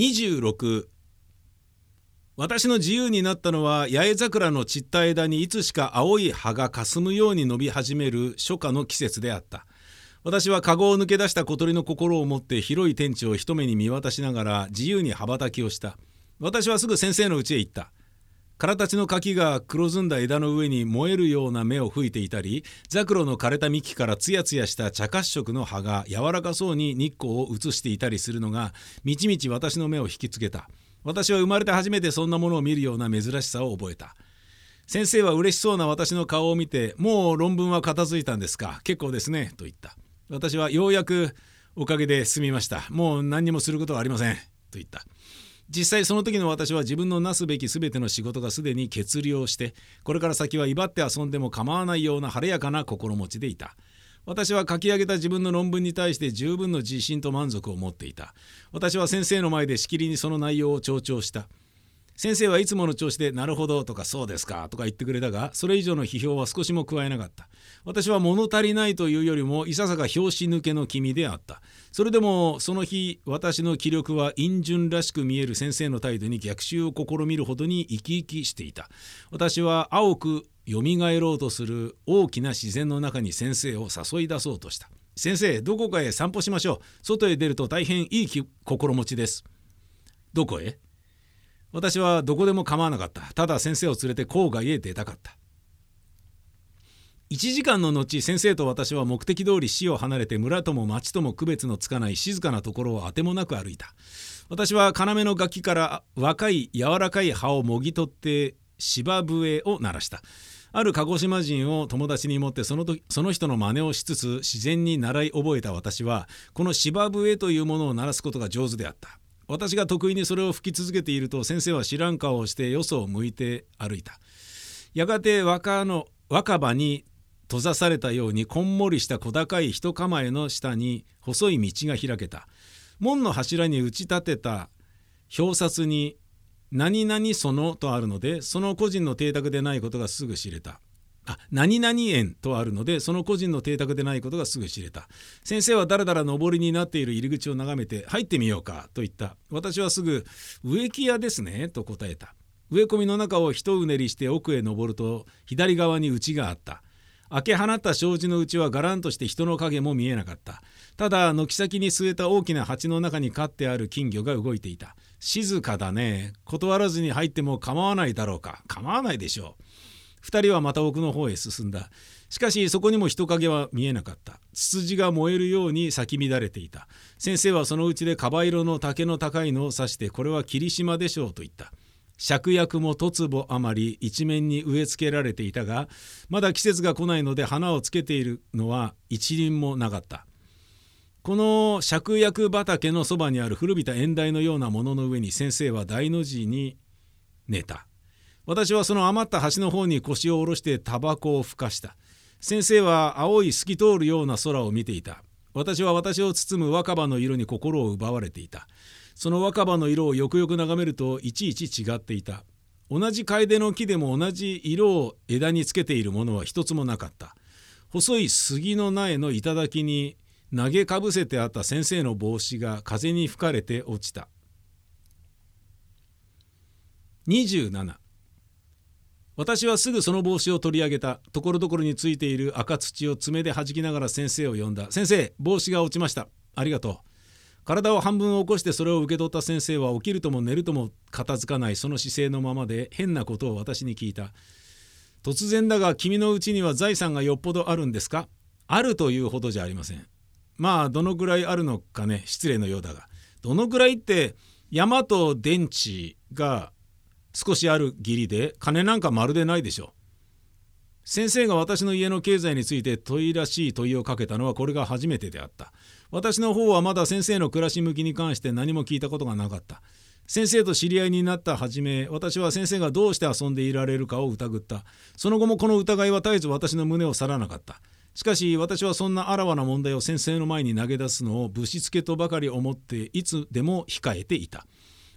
26私の自由になったのは八重桜の散った枝にいつしか青い葉がかすむように伸び始める初夏の季節であった。私は籠を抜け出した小鳥の心を持って広い天地を一目に見渡しながら自由に羽ばたきをした。私はすぐ先生の家へ行った。空たちの柿が黒ずんだ枝の上に燃えるような目を吹いていたりザクロの枯れた幹からツヤツヤした茶褐色の葉が柔らかそうに日光を映していたりするのがみちみち私の目を引きつけた。私は生まれて初めてそんなものを見るような珍しさを覚えた。先生は嬉しそうな私の顔を見て「もう論文は片付いたんですか？結構ですね」と言った。私はようやくおかげで済みました。もう何にもすることはありませんと言った。実際その時の私は自分のなすべき全ての仕事がすでに決了してこれから先は威張って遊んでも構わないような晴れやかな心持ちでいた。私は書き上げた自分の論文に対して十分の自信と満足を持っていた。私は先生の前でしきりにその内容を強調した。先生はいつもの調子で「なるほど」とか「そうですか」とか言ってくれたがそれ以上の批評は少しも加えなかった。私は物足りないというよりもいささか拍子抜けの君であった。それでもその日私の気力は陰順らしく見える先生の態度に逆襲を試みるほどに生き生きしていた。私は青くよみがえろうとする大きな自然の中に先生を誘い出そうとした。先生どこかへ散歩しましょう。外へ出ると大変いい心持ちです。どこへ？私はどこでも構わなかった。ただ先生を連れて郊外へ出たかった。1時間の後先生と私は目的通り市を離れて村とも町とも区別のつかない静かなところをあてもなく歩いた。私は要の楽器から若い柔らかい葉をもぎ取って芝笛を鳴らした。ある鹿児島人を友達に持ってその時その人の真似をしつつ自然に習い覚えた私はこの芝笛というものを鳴らすことが上手であった。私が得意にそれを吹き続けていると先生は知らん顔をしてよそを向いて歩いた。やがて若の若葉に閉ざされたようにこんもりした小高い人構えの下に細い道が開けた。門の柱に打ち立てた。表札に「何々その」とあるのでその個人の邸宅でないことがすぐ知れた。あ何々園とあるのでその個人の邸宅でないことがすぐ知れた。先生はだらだら上りになっている入り口を眺めて入ってみようかと言った。私はすぐ植木屋ですねと答えた。植え込みの中を一うねりして奥へ登ると左側に家があった。開け放った障子のうちはがらんとして人の影も見えなかった。ただ軒先に据えた大きな鉢の中に飼ってある金魚が動いていた。静かだね。断らずに入っても構わないだろうか。構わないでしょう。2人はまた奥の方へ進んだ。しかしそこにも人影は見えなかった。ツツジが燃えるように咲き乱れていた。先生はそのうちでカバ色の竹の高いのを指してこれは霧島でしょうと言った。芍薬も十坪余り一面に植え付けられていたがまだ季節が来ないので花をつけているのは一輪もなかった。この芍薬畑のそばにある古びた縁台のようなものの上に先生は大の字に寝た。私はその余った橋の方に腰を下ろしてタバコをふかした。先生は青い透き通るような空を見ていた。私は私を包む若葉の色に心を奪われていた。その若葉の色をよくよく眺めるといちいち違っていた。同じ楓の木でも同じ色を枝につけているものは一つもなかった。細い杉の苗の頂に投げかぶせてあった先生の帽子が風に吹かれて落ちた。27私はすぐその帽子を取り上げた。ところどころについている赤土を爪で弾きながら先生を呼んだ。先生帽子が落ちました。ありがとう。体を半分起こしてそれを受け取った先生は起きるとも寝るとも片付かない。その姿勢のままで変なことを私に聞いた。突然だが君のうちには財産がよっぽどあるんですか？あるというほどじゃありません。まあどのくらいあるのかね。失礼のようだが。どのくらいって山と電池が少しある義理で金なんかまるでないでしょう。先生が私の家の経済について問いらしい問いをかけたのはこれが初めてであった。私の方はまだ先生の暮らし向きに関して何も聞いたことがなかった。先生と知り合いになった初め私は先生がどうして遊んでいられるかを疑ったその後もこの疑いは絶えず私の胸を去らなかったしかし私はそんなあらわな問題を先生の前に投げ出すのをぶしつけとばかり思っていつでも控えていた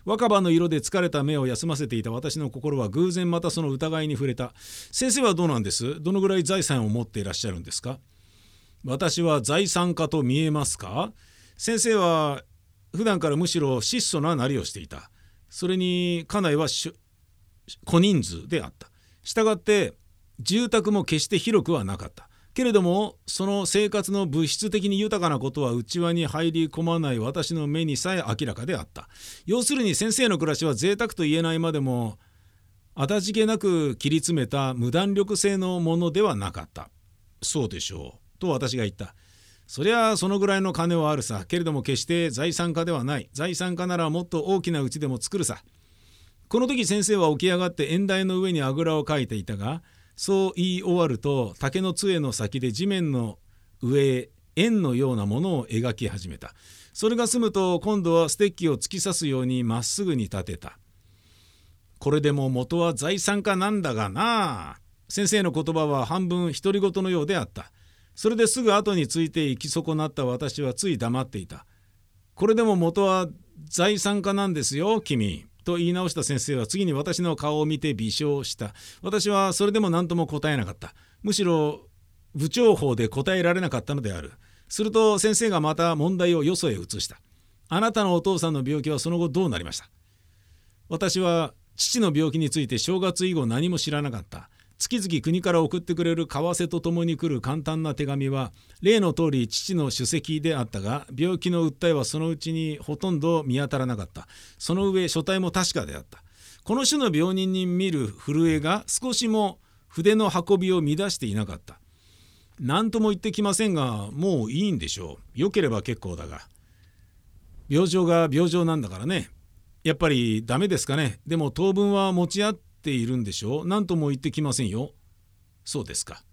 若葉の色で疲れた目を休ませていた私の心は偶然またその疑いに触れた。先生はどうなんです？どのぐらい財産を持っていらっしゃるんですか？私は財産家と見えますか？先生は普段からむしろ質素ななりをしていた。それに家内は小人数であった。したがって住宅も決して広くはなかった。けれどもその生活の物質的に豊かなことは内輪に入り込まない私の目にさえ明らかであった。要するに先生の暮らしは贅沢と言えないまでもあたじけなく切り詰めた無弾力性のものではなかった。そうでしょう。と私が言った。そりゃそのぐらいの金はあるさ。けれども決して財産家ではない。財産家ならもっと大きな家でも作るさ。この時先生は起き上がって縁台の上にあぐらをかいていたがそう言い終わると竹の杖の先で地面の上へ円のようなものを描き始めた。それが済むと今度はステッキを突き刺すようにまっすぐに立てた。これでも元は財産家なんだがな。先生の言葉は半分独り言のようであった。それですぐ後について行き損なった私はつい黙っていた。これでも元は財産家なんですよ君。と言い直した先生は次に私の顔を見て微笑した。私はそれでも何とも答えなかった。むしろ部長法で答えられなかったのである。すると先生がまた問題をよそへ移した。あなたのお父さんの病気はその後どうなりました？私は父の病気について正月以後何も知らなかった。月々国から送ってくれる為替とともに来る簡単な手紙は例の通り父の主席であったが病気の訴えはそのうちにほとんど見当たらなかった。その上書体も確かであった。この種の病人に見る震えが少しも筆の運びを乱していなかった。何とも言ってきませんがもういいんでしょう。よければ結構だが。病状が病状なんだからね。やっぱりダメですかね。でも当分は持ち合ってているんでしょ？う何とも言ってきませんよ。そうですか。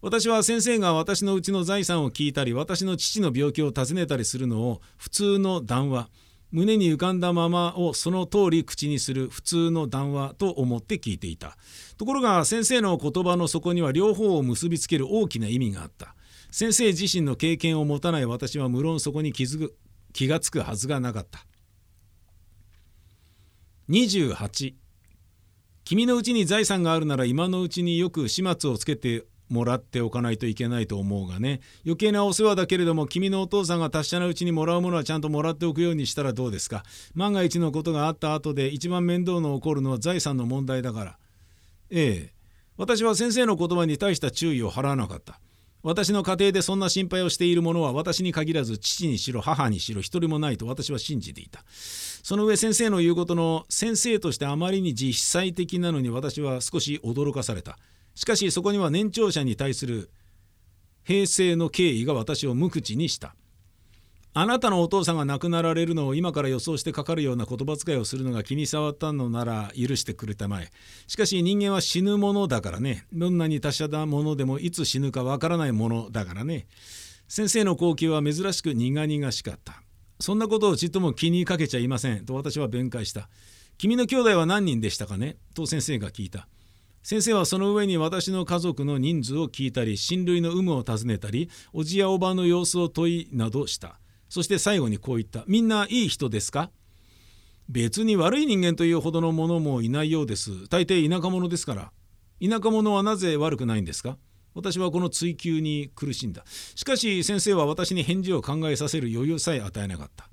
私は先生が私のうちの財産を聞いたり私の父の病気を尋ねたりするのを普通の談話胸に浮かんだままをその通り口にする普通の談話と思って聞いていた。ところが先生の言葉の底には両方を結びつける大きな意味があった。先生自身の経験を持たない私は無論そこに気づく気がつくはずがなかった。28君のうちに財産があるなら今のうちによく始末をつけてもらっておかないといけないと思うがね。余計なお世話だけれども君のお父さんが達者なうちにもらうものはちゃんともらっておくようにしたらどうですか。万が一のことがあった後で一番面倒の起こるのは財産の問題だから。ええ。私は先生の言葉に対した注意を払わなかった。私の家庭でそんな心配をしている者は私に限らず父にしろ母にしろ一人もないと私は信じていた。その上先生の言うことの先生としてあまりに実際的なのに私は少し驚かされた。しかしそこには年長者に対する平成の敬意が私を無口にした。あなたのお父さんが亡くなられるのを今から予想してかかるような言葉遣いをするのが気に障ったのなら許してくれたまえ。しかし人間は死ぬものだからね。どんなに達者なものでもいつ死ぬかわからないものだからね。先生の好奇は珍しく苦々しかった。そんなことをちっとも気にかけちゃいませんと私は弁解した。君の兄弟は何人でしたかね？と先生が聞いた。先生はその上に私の家族の人数を聞いたり親類の有無を尋ねたりおじやおばの様子を問いなどしたそして最後にこう言った「みんないい人ですか?」別に悪い人間というほどのものもいないようです。大抵田舎者ですから。田舎者はなぜ悪くないんですか？私はこの追求に苦しんだ。しかし先生は私に返事を考えさせる余裕さえ与えなかった。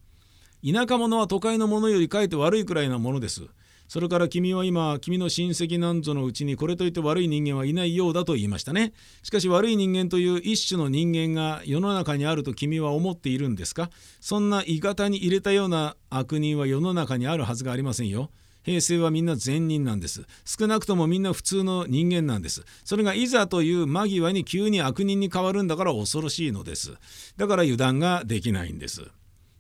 田舎者は都会の者よりかえって悪いくらいなものです。それから君は今君の親戚なんぞのうちにこれといって悪い人間はいないようだと言いましたね。しかし悪い人間という一種の人間が世の中にあると君は思っているんですか？そんな鋳型に入れたような悪人は世の中にあるはずがありませんよ。平成はみんな善人なんです。少なくともみんな普通の人間なんです。それがいざという間際に急に悪人に変わるんだから恐ろしいのです。だから油断ができないんです。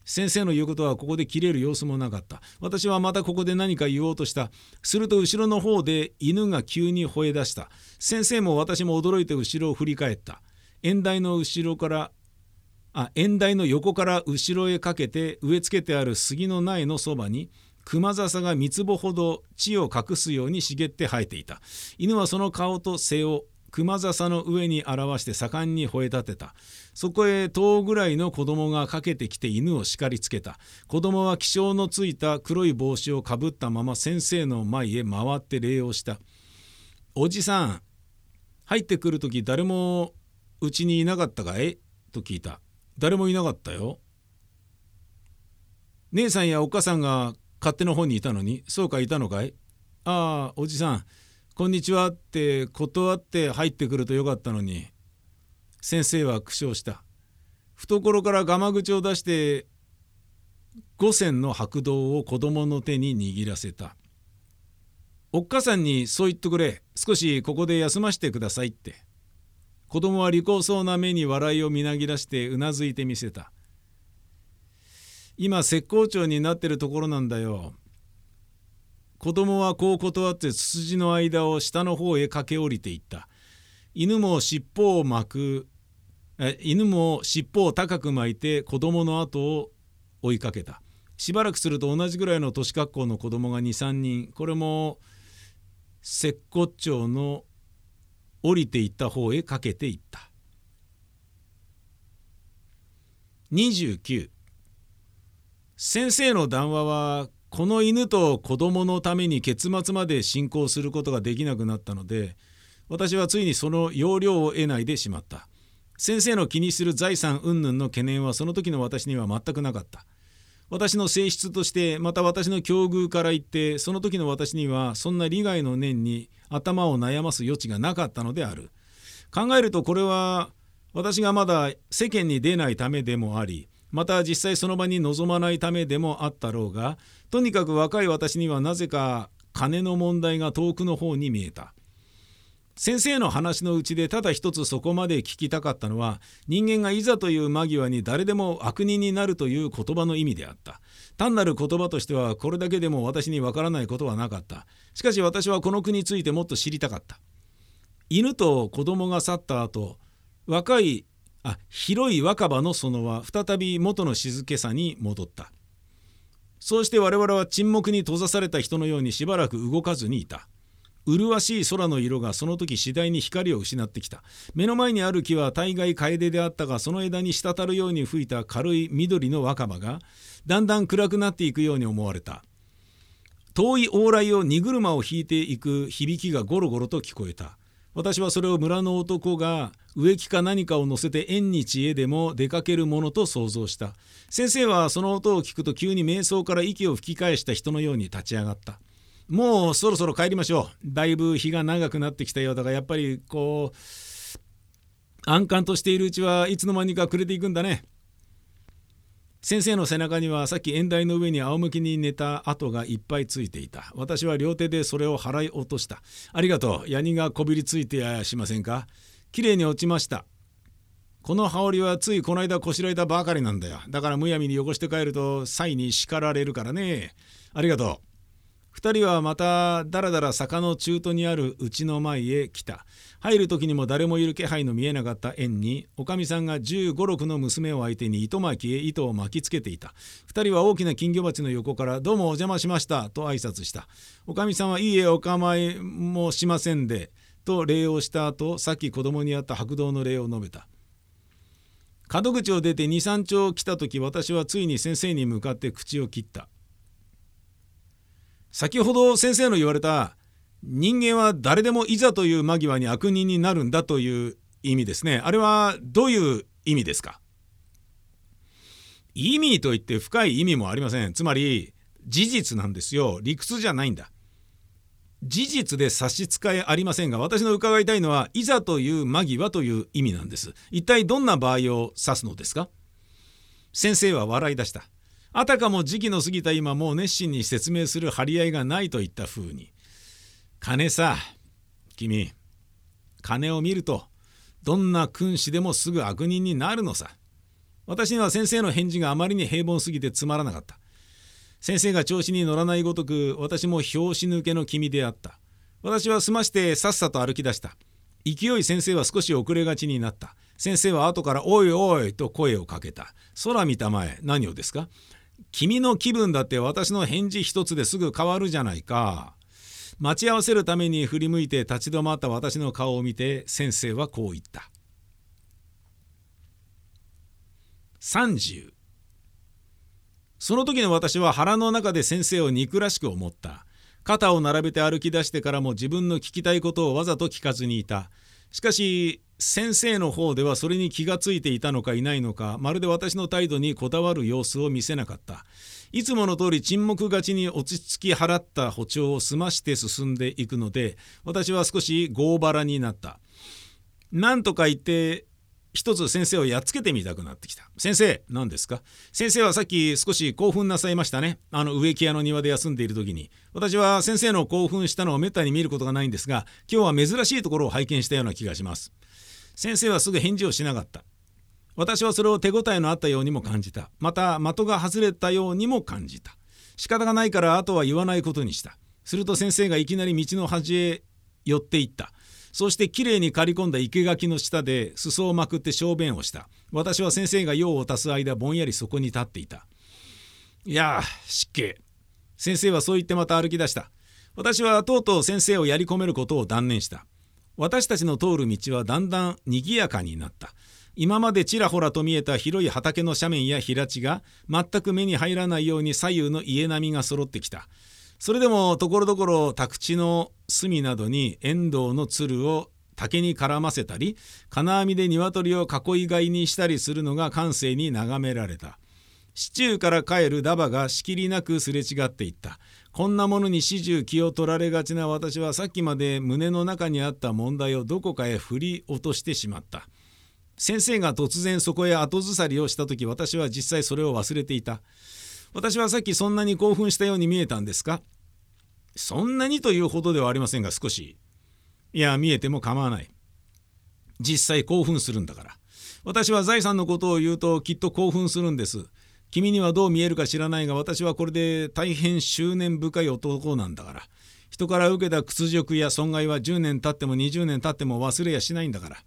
先生の言うことはここで切れる様子もなかった。私はまたここで何か言おうとした。すると後ろの方で犬が急に吠え出した。先生も私も驚いて後ろを振り返った。縁台の後ろからあ縁台の横から後ろへかけて植え付けてある杉の苗のそばに熊笹が三つ穂ほど地を隠すように茂って生えていた。犬はその顔と背を熊笹の上に表して盛んに吠え立てた。そこへ10ぐらいの子供がかけてきて犬を叱りつけた。子供は気性のついた黒い帽子をかぶったまま先生の前へ回って礼をした。おじさん入ってくる時誰もうちにいなかったかい？と聞いた。誰もいなかったよ。姉さんやお母さんが勝手の方にいたのにそうかいたのかい？ああおじさんこんにちはって断って入ってくるとよかったのに先生は苦笑した。懐からガマ口を出して五銭の白銅を子供の手に握らせた。おっかさんにそう言っとくれ。少しここで休ませてくださいって。子供は利口そうな目に笑いをみなぎらしてうなずいてみせた。今絶好調になってるところなんだよ。子供はこう断ってツツジの間を下の方へ駆け下りていった。犬も尻尾を巻く。犬も尻尾を高く巻いて子供の後を追いかけた。しばらくすると同じぐらいの年格好の子供が23人。これも接骨頂の降りていった方へかけていった。29先生の談話はこの犬と子供のために結末まで進行することができなくなったので私はついにその要領を得ないでしまった。先生の気にする財産云々の懸念はその時の私には全くなかった。私の性質としてまた私の境遇から言ってその時の私にはそんな利害の念に頭を悩ます余地がなかったのである。考えるとこれは私がまだ世間に出ないためでもありまた実際その場に臨まないためでもあったろうがとにかく若い私にはなぜか金の問題が遠くの方に見えた。先生の話のうちでただ一つそこまで聞きたかったのは人間がいざという間際に誰でも悪人になるという言葉の意味であった。単なる言葉としてはこれだけでも私にわからないことはなかった。しかし私はこの句についてもっと知りたかった。犬と子供が去った後若いあ広い若葉の園は再び元の静けさに戻った。そうして我々は沈黙に閉ざされた人のようにしばらく動かずにいた。麗しい空の色がその時次第に光を失ってきた。目の前にある木は大概楓であったがその枝に滴るように吹いた軽い緑の若葉がだんだん暗くなっていくように思われた。遠い往来を荷車を引いていく響きがゴロゴロと聞こえた。私はそれを村の男が植木か何かを乗せて縁日へでも出かけるものと想像した。先生はその音を聞くと急に瞑想から息を吹き返した人のように立ち上がった。もうそろそろ帰りましょう。だいぶ日が長くなってきたようだがやっぱりこう安閑としているうちはいつの間にか暮れていくんだね。先生の背中にはさっき縁台の上に仰向きに寝た跡がいっぱいついていた。私は両手でそれを払い落とした。ありがとう。ヤニがこびりついてやしませんか？きれいに落ちました。この羽織はついこの間こしらえたばかりなんだよ。だからむやみに汚して帰るとサイに叱られるからね。ありがとう。2人はまただらだら坂の中途にある家の前へ来た。入る時にも誰もいる気配の見えなかった園におかみさんが1 5 6の娘を相手に糸巻きへ糸を巻きつけていた。2人は大きな金魚鉢の横から「どうもお邪魔しました」と挨拶した。おかみさんは「いいえお構いもしませんで」と礼をした後さっき子供にあった白道の礼を述べた。門口を出て23丁来た時私はついに先生に向かって口を切った。先ほど先生の言われた人間は誰でもいざという間際に悪人になるんだという意味ですね。あれはどういう意味ですか？意味といって深い意味もありません。つまり事実なんですよ。理屈じゃないんだ。事実で差し支えありませんが私の伺いたいのはいざという間際という意味なんです。一体どんな場合を指すのですか？先生は笑い出した。あたかも時期の過ぎた今もう熱心に説明する張り合いがないといったふうに。金さ君。金を見るとどんな君子でもすぐ悪人になるのさ。私には先生の返事があまりに平凡すぎてつまらなかった。先生が調子に乗らないごとく私も拍子抜けの君であった。私は済ましてさっさと歩き出した。勢い先生は少し遅れがちになった。先生は後から「おいおい」と声をかけた。空見たまえ何をですか？君の気分だって私の返事一つですぐ変わるじゃないか。待ち合わせるために振り向いて立ち止まった私の顔を見て先生はこう言った。30その時の私は腹の中で先生を憎らしく思った。肩を並べて歩き出してからも自分の聞きたいことをわざと聞かずにいた。しかし先生の方ではそれに気がついていたのかいないのかまるで私の態度にこだわる様子を見せなかったいつもの通り沈黙がちに落ち着き払った歩調を済まして進んでいくので私は少し強腹になったなんとか言って一つ先生をやっつけてみたくなってきた。先生、何ですか？先生はさっき少し興奮なさいましたね。あの植木屋の庭で休んでいる時に。私は先生の興奮したのをめったに見ることがないんですが、今日は珍しいところを拝見したような気がします。先生はすぐ返事をしなかった。私はそれを手応えのあったようにも感じた。また、的が外れたようにも感じた。仕方がないからあとは言わないことにした。すると先生がいきなり道の端へ寄っていった。そしてきれいに刈り込んだ生垣の下で裾をまくって小便をした私は先生が用を足す間ぼんやりそこに立っていたいや湿気先生はそう言ってまた歩き出した私はとうとう先生をやり込めることを断念した私たちの通る道はだんだん賑やかになった。今までちらほらと見えた広い畑の斜面や平地が全く目に入らないように左右の家並みが揃ってきた。それでもところどころ宅地の隅などにエンドウのつるを竹に絡ませたり金網で鶏を囲い飼いにしたりするのが感性に眺められた。市中から帰るダバがしきりなくすれ違っていった。こんなものに始終気を取られがちな私はさっきまで胸の中にあった問題をどこかへ振り落としてしまった。先生が突然そこへ後ずさりをした時私は実際それを忘れていた。私はさっきそんなに興奮したように見えたんですか？そんなにというほどではありませんが少し。いや見えても構わない。実際興奮するんだから。私は財産のことを言うときっと興奮するんです。君にはどう見えるか知らないが私はこれで大変執念深い男なんだから。人から受けた屈辱や損害は10年経っても20年経っても忘れやしないんだから。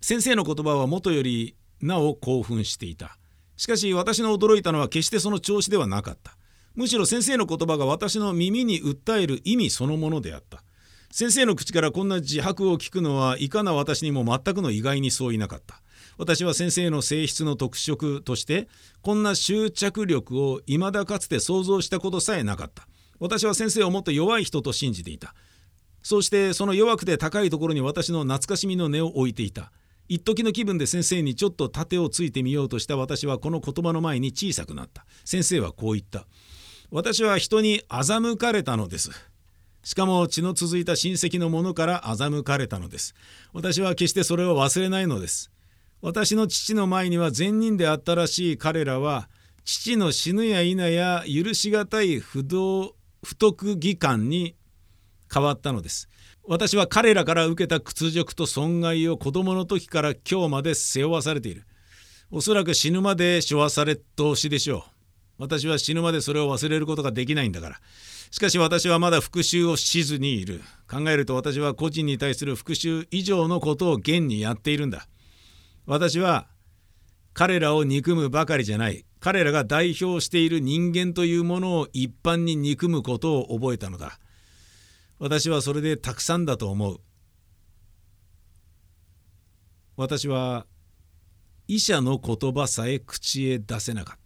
先生の言葉はもとよりなお興奮していた。しかし私の驚いたのは決してその調子ではなかった。むしろ先生の言葉が私の耳に訴える意味そのものであった。先生の口からこんな自白を聞くのはいかな私にも全くの意外にそういなかった。私は先生の性質の特色としてこんな執着力を未だかつて想像したことさえなかった。私は先生をもっと弱い人と信じていた。そしてその弱くて高いところに私の懐かしみの根を置いていた。一時の気分で先生にちょっと盾をついてみようとした私はこの言葉の前に小さくなった。先生はこう言った。私は人に欺かれたのです。しかも血の続いた親戚の者から欺かれたのです。私は決してそれを忘れないのです。私の父の前には善人であったらしい彼らは父の死ぬや否や許し難い不動不徳義感に変わったのです。私は彼らから受けた屈辱と損害を子供の時から今日まで背負わされている。おそらく死ぬまで背負わされ通しでしょう。私は死ぬまでそれを忘れることができないんだから。しかし私はまだ復讐をしずにいる。考えると私は個人に対する復讐以上のことを現にやっているんだ。私は彼らを憎むばかりじゃない。彼らが代表している人間というものを一般に憎むことを覚えたのだ。私はそれでたくさんだと思う。私は医者の言葉さえ口へ出せなかった。